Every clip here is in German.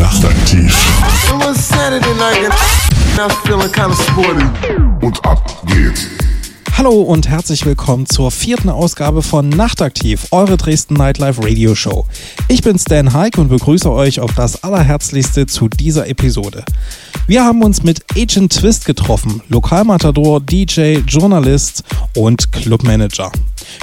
Nachtaktiv. It was Saturday night and I was feeling kind of sporty. Und ab geht's. Hallo und herzlich willkommen zur vierten Ausgabe von Nachtaktiv, eure Dresden Nightlife Radio Show. Ich bin Stan Heik und begrüße euch auf das Allerherzlichste zu dieser Episode. Wir haben uns mit Agent Twist getroffen, Lokalmatador, DJ, Journalist und Clubmanager.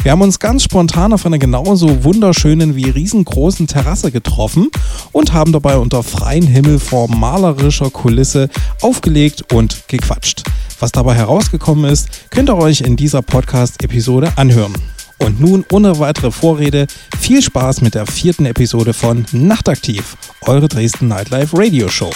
Wir haben uns ganz spontan auf einer genauso wunderschönen wie riesengroßen Terrasse getroffen und haben dabei unter freiem Himmel vor malerischer Kulisse aufgelegt und gequatscht. Was dabei herausgekommen ist, könnt ihr euch in dieser Podcast-Episode anhören. Und nun ohne weitere Vorrede, viel Spaß mit der vierten Episode von Nachtaktiv, eure Dresden Nightlife Radio Show.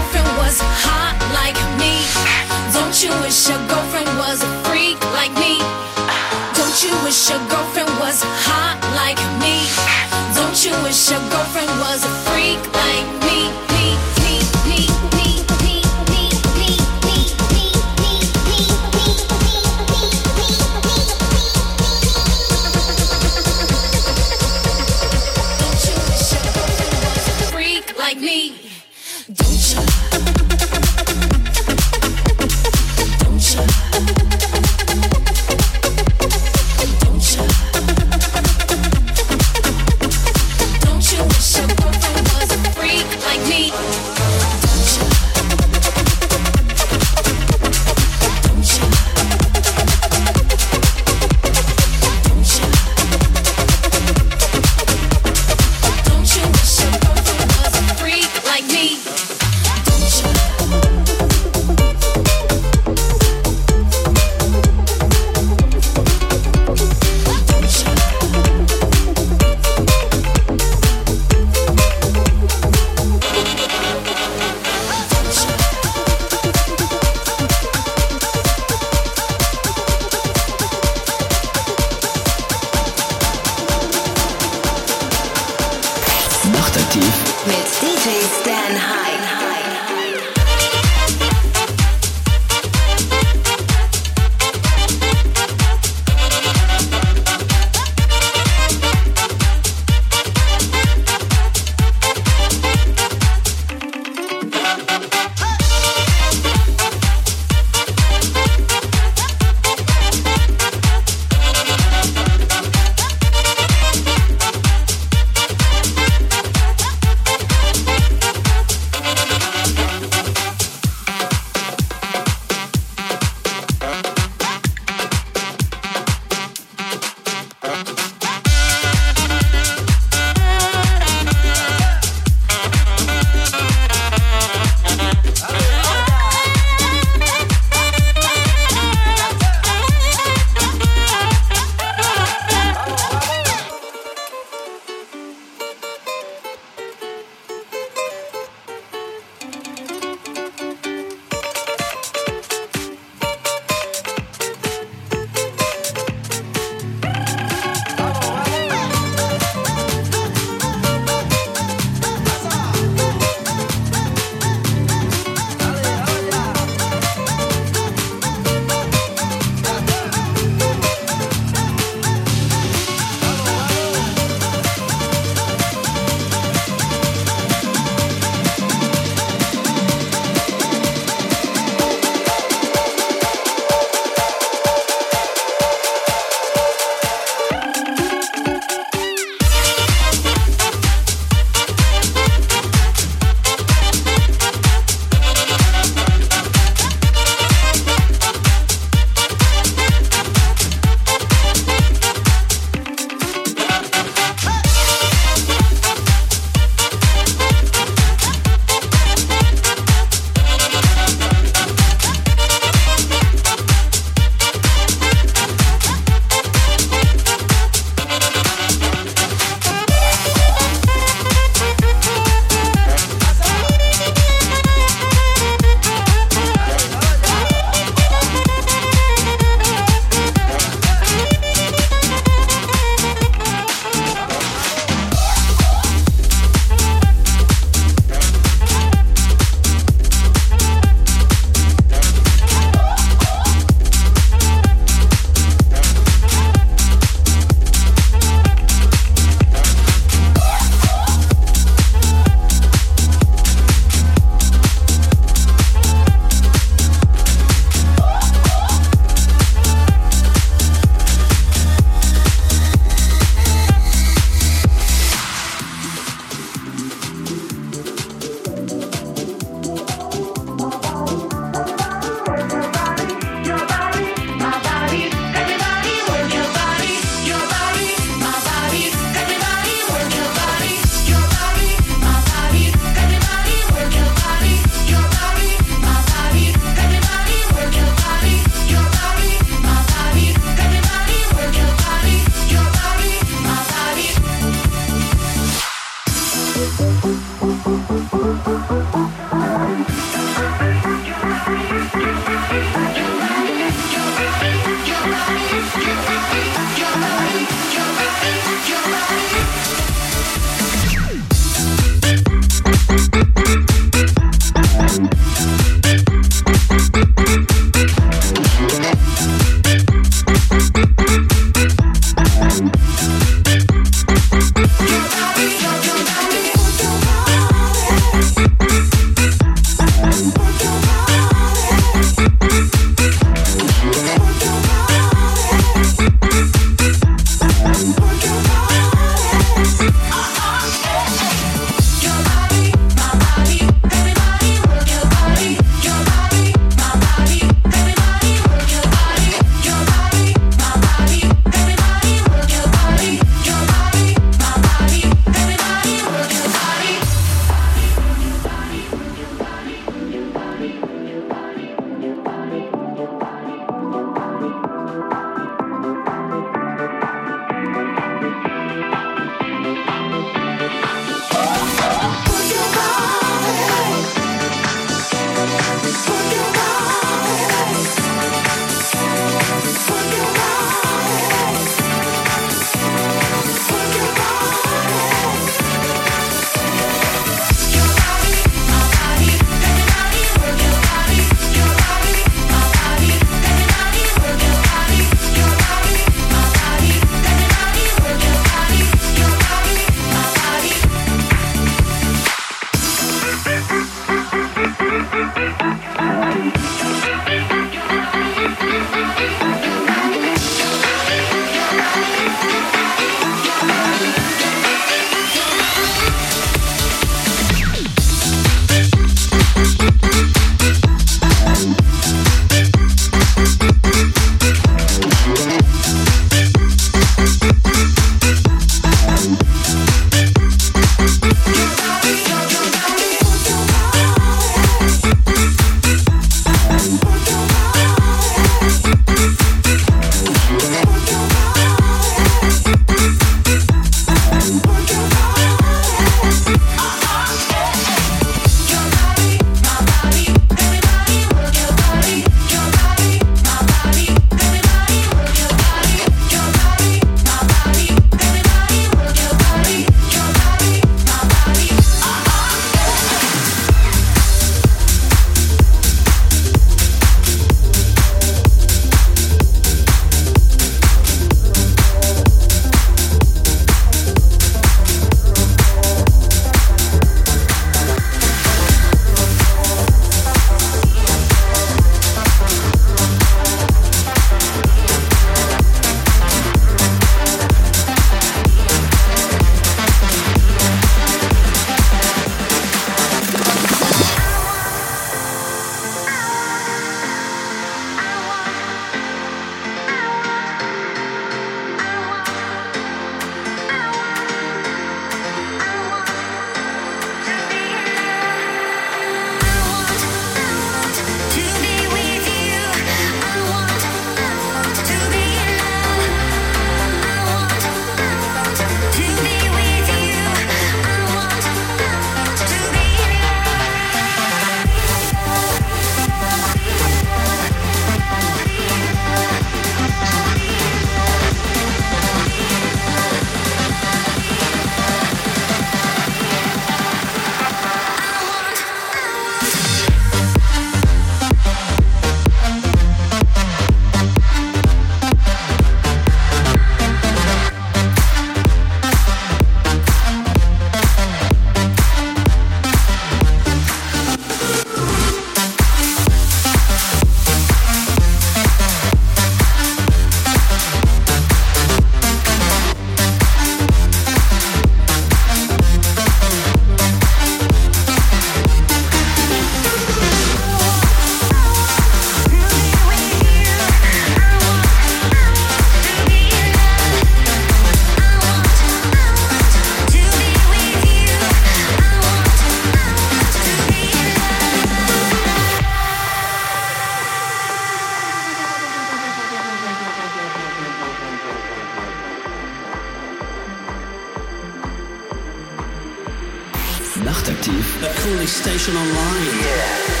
Nachtactief. a cooling Station Online.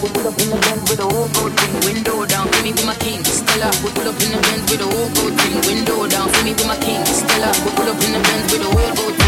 Pull up in the Benz with a whole gold ring, window down. see me with my king, Stella. We Pull up in the Benz with a whole gold ring, window down. see me with my king, Stella. We Pull up in the Benz with a whole gold ring.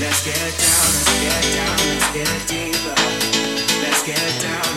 Let's get down, let's get down, let's get deeper. Let's get down.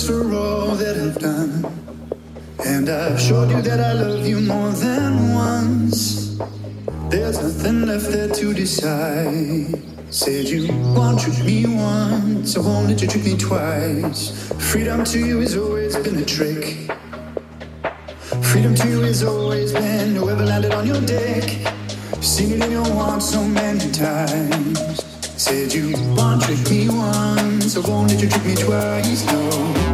For all that I've done. And I've showed you that I love you more than once. There's nothing left there to decide. Said you won't trick me once, I won't let you trick me twice. Freedom to you has always been a trick. Freedom to you has always been whoever landed on your deck. Seen it in your arms so many times. Said you trick me once, I won't you trick me twice. No.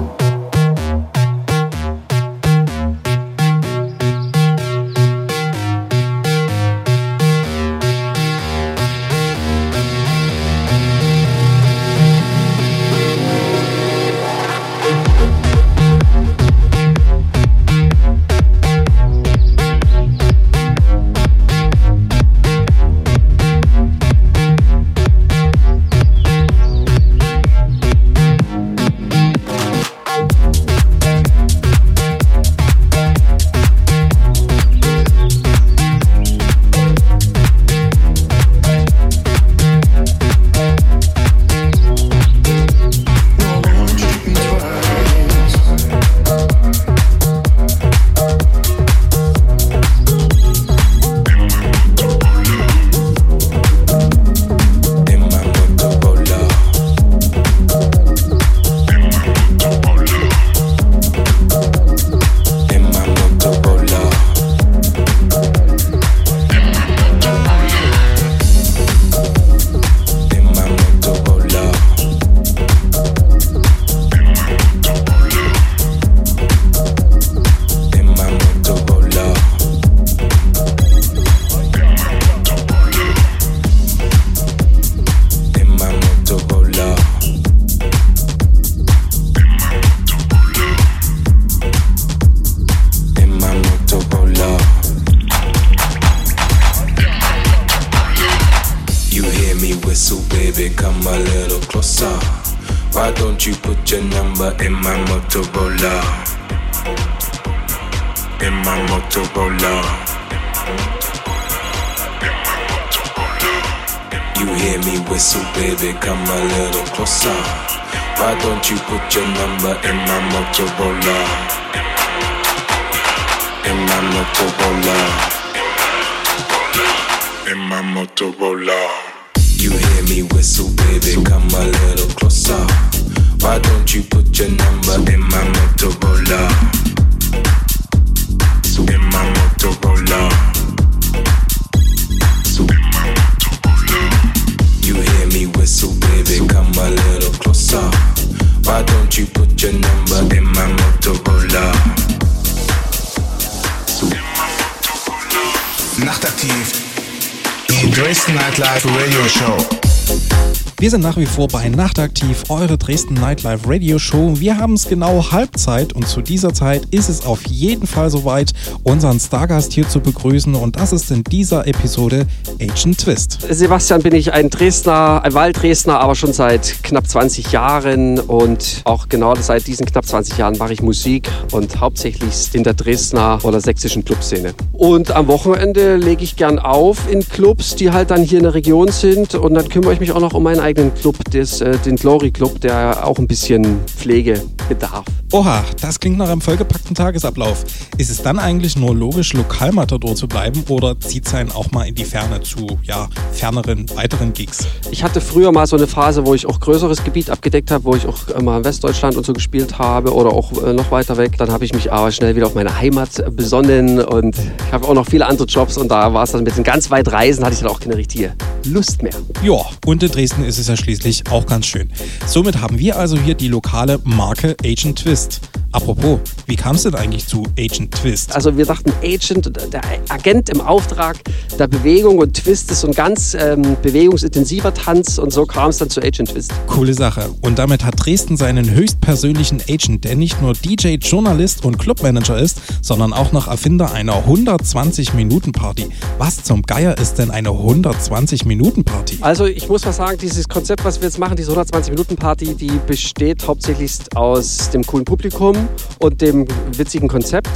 Wie vor bei Nachtaktiv, eure Dresden Nightlife Radio Show. Wir haben es genau Halbzeit und zu dieser Zeit ist es auf jeden Fall soweit, unseren Stargast hier zu begrüßen und das ist in dieser Episode Agent Twist. Sebastian bin ich ein Dresdner, ein Walddresdner, aber schon seit knapp 20 Jahren und auch genau seit diesen knapp 20 Jahren mache ich Musik und hauptsächlich in der Dresdner oder sächsischen Clubszene. Und am Wochenende lege ich gern auf in Clubs, die halt dann hier in der Region sind und dann kümmere ich mich auch noch um meinen eigenen Club, des, äh, den Glory Club, der auch ein bisschen Pflege bedarf. Oha, das klingt nach einem vollgepackten Tagesablauf. Ist es dann eigentlich nur logisch, Lokalmatador zu bleiben oder zieht es einen auch mal in die Ferne zu, ja, ferneren, weiteren Gigs? Ich hatte früher mal so eine Phase, wo ich auch größeres Gebiet abgedeckt habe, wo ich auch mal in Westdeutschland und so gespielt habe oder auch äh, noch weiter weg. Dann habe ich mich aber schnell wieder auf meine Heimat besonnen und ich habe auch noch viele andere Jobs und da war es dann mit den ganz weit Reisen, hatte ich dann auch keine richtige Lust mehr. Ja, und in Dresden ist es ja schließlich auch ganz schön. Somit haben wir also hier die lokale Marke Agent Twist. Apropos, wie kam es denn eigentlich zu Agent Twist? Also wir dachten, Agent, der Agent im Auftrag der Bewegung und Twist ist so ein ganz ähm, bewegungsintensiver Tanz und so kam es dann zu Agent Twist. Coole Sache. Und damit hat Dresden seinen höchstpersönlichen Agent, der nicht nur DJ, Journalist und Clubmanager ist, sondern auch noch Erfinder einer 120-Minuten-Party. Was zum Geier ist denn eine 120-Minuten-Party? Also ich muss was sagen, dieses Konzept, was wir jetzt machen, diese 120-Minuten-Party, die besteht hauptsächlich aus dem coolen Publikum und dem witzigen Konzept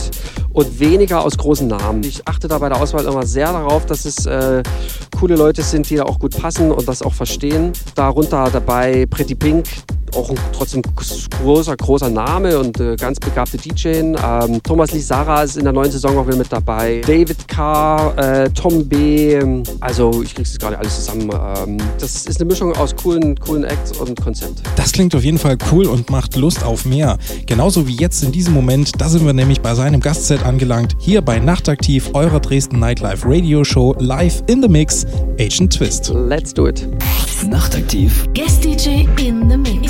und weniger aus großen Namen. Ich achte da bei der Auswahl immer sehr darauf, dass es äh, coole Leute sind, die da auch gut passen und das auch verstehen. Darunter dabei Pretty Pink, auch ein trotzdem großer, großer Name und äh, ganz begabte DJ. Ähm, Thomas Lisara ist in der neuen Saison auch wieder mit dabei. David K., äh, Tom B., also ich krieg's jetzt gerade alles zusammen. Ähm, das ist eine Mischung aus coolen, coolen Acts und Konzept. Das klingt auf jeden Fall cool und macht Lust auf mehr. Genauso wie jetzt in diesem Moment, da sind wir nämlich bei seinem Gastset angelangt, hier bei Nachtaktiv, eurer Dresden Nightlife Radio Show, live in the Mix, Agent Twist. Let's do it. Nachtaktiv. Guest DJ in the mix.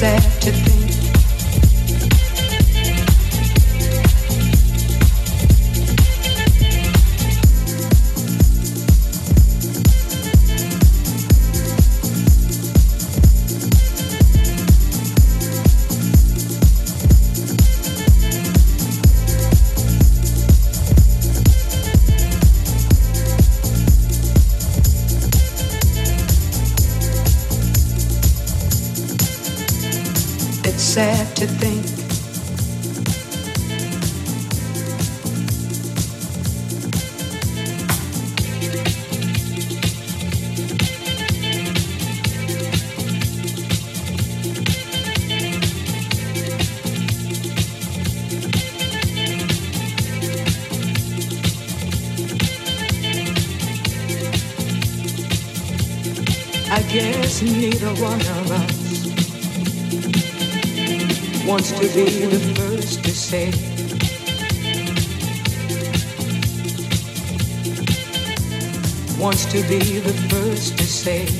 Sad to think be the first to say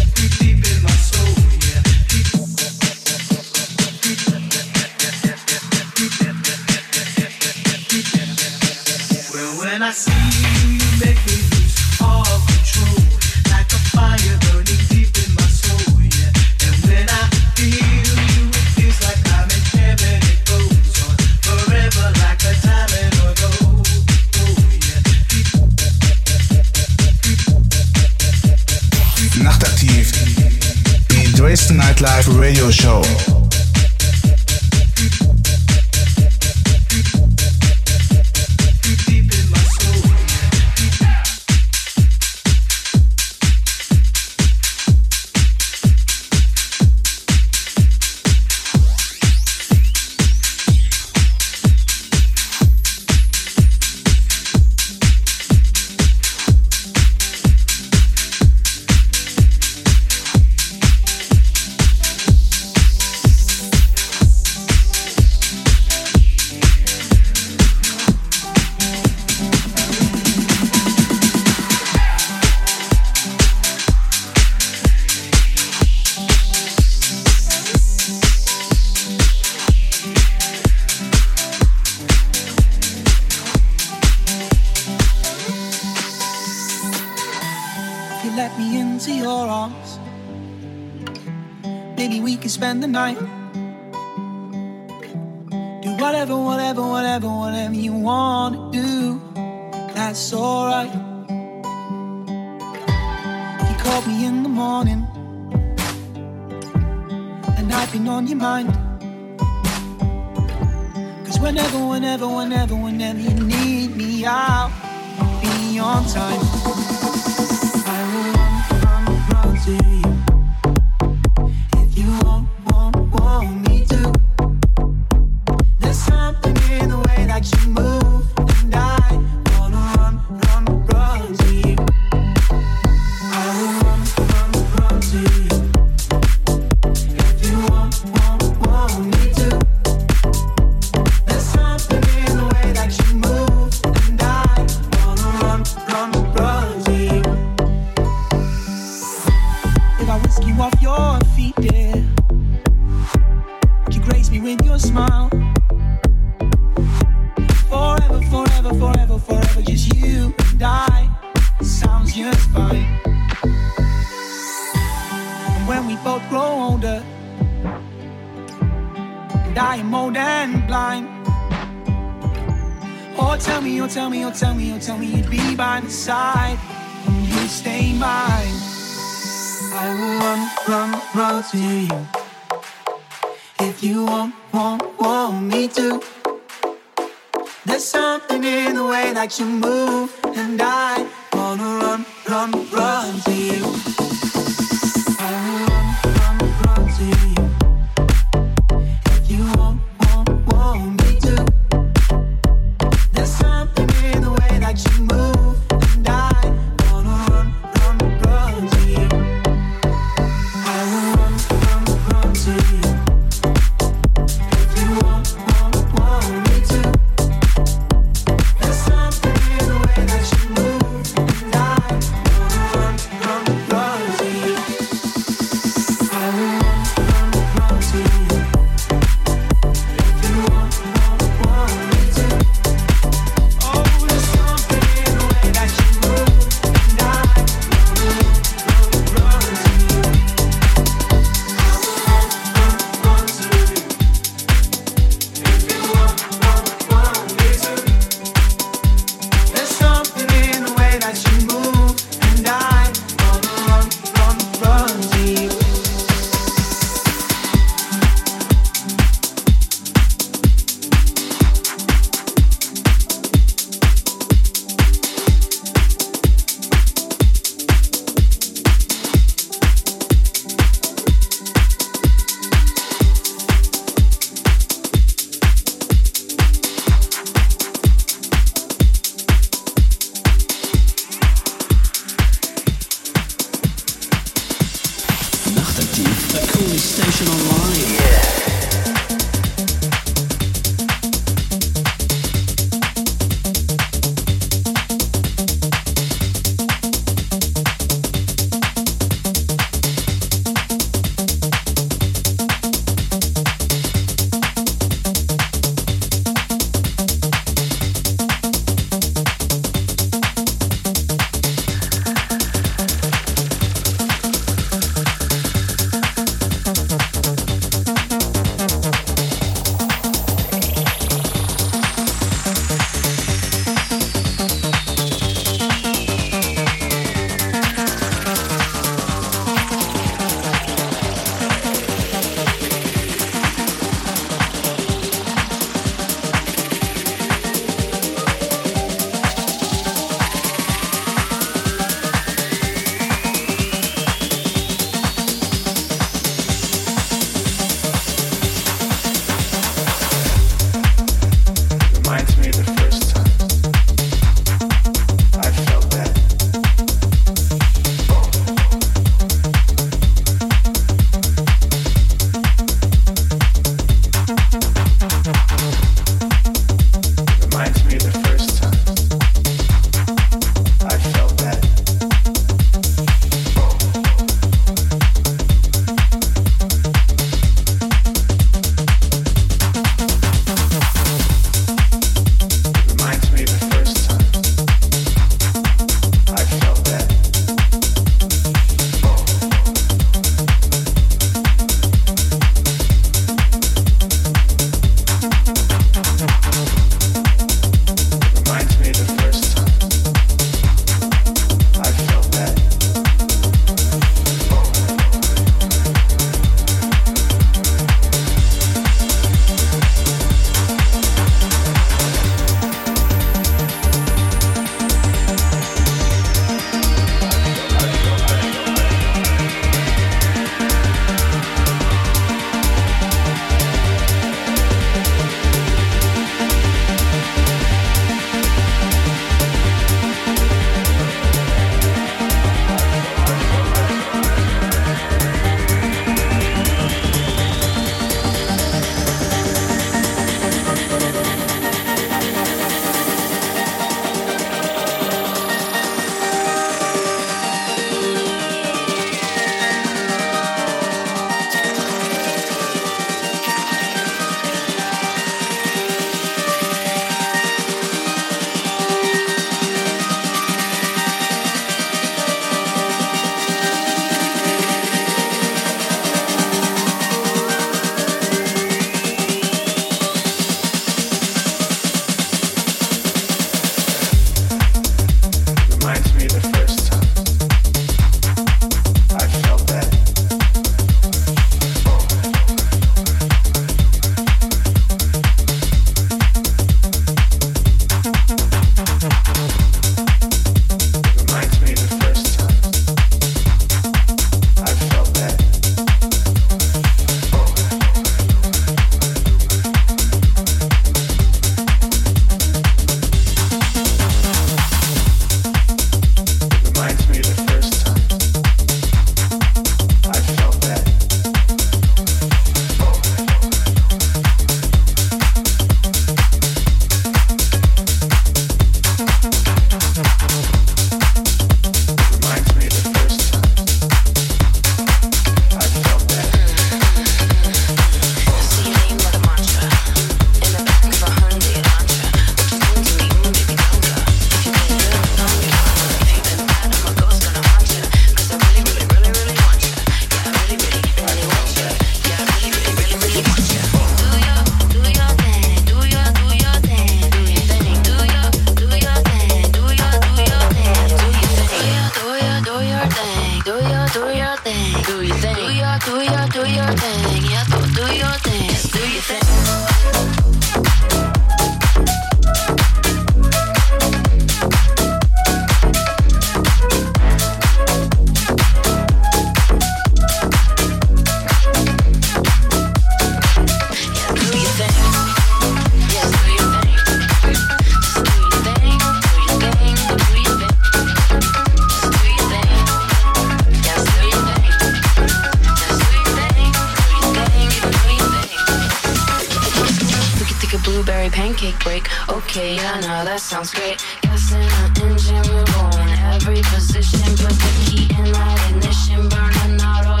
pancake break. Okay, I know that sounds great. Gas in the engine, we're going every position. Put the key in that ignition, burning out all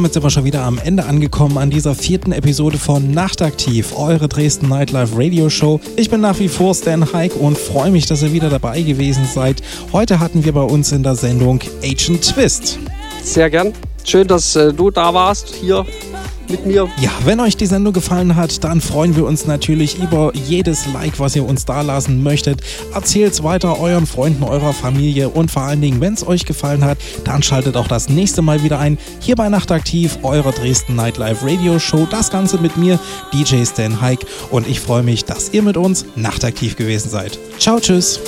damit sind wir schon wieder am Ende angekommen an dieser vierten Episode von Nachtaktiv, eure Dresden Nightlife Radio Show. Ich bin nach wie vor Stan Hike und freue mich, dass ihr wieder dabei gewesen seid. Heute hatten wir bei uns in der Sendung Agent Twist. Sehr gern. Schön, dass äh, du da warst hier mit mir. Ja, wenn euch die Sendung gefallen hat, dann freuen wir uns natürlich über jedes Like, was ihr uns da lassen möchtet. Erzählt's weiter euren Freunden, eurer Familie und vor allen Dingen, wenn es euch gefallen hat, dann schaltet auch das nächste Mal wieder ein. Hier bei Nachtaktiv, eure Dresden Nightlife Radio Show. Das Ganze mit mir, DJ Stan Hike. Und ich freue mich, dass ihr mit uns nachtaktiv gewesen seid. Ciao, tschüss.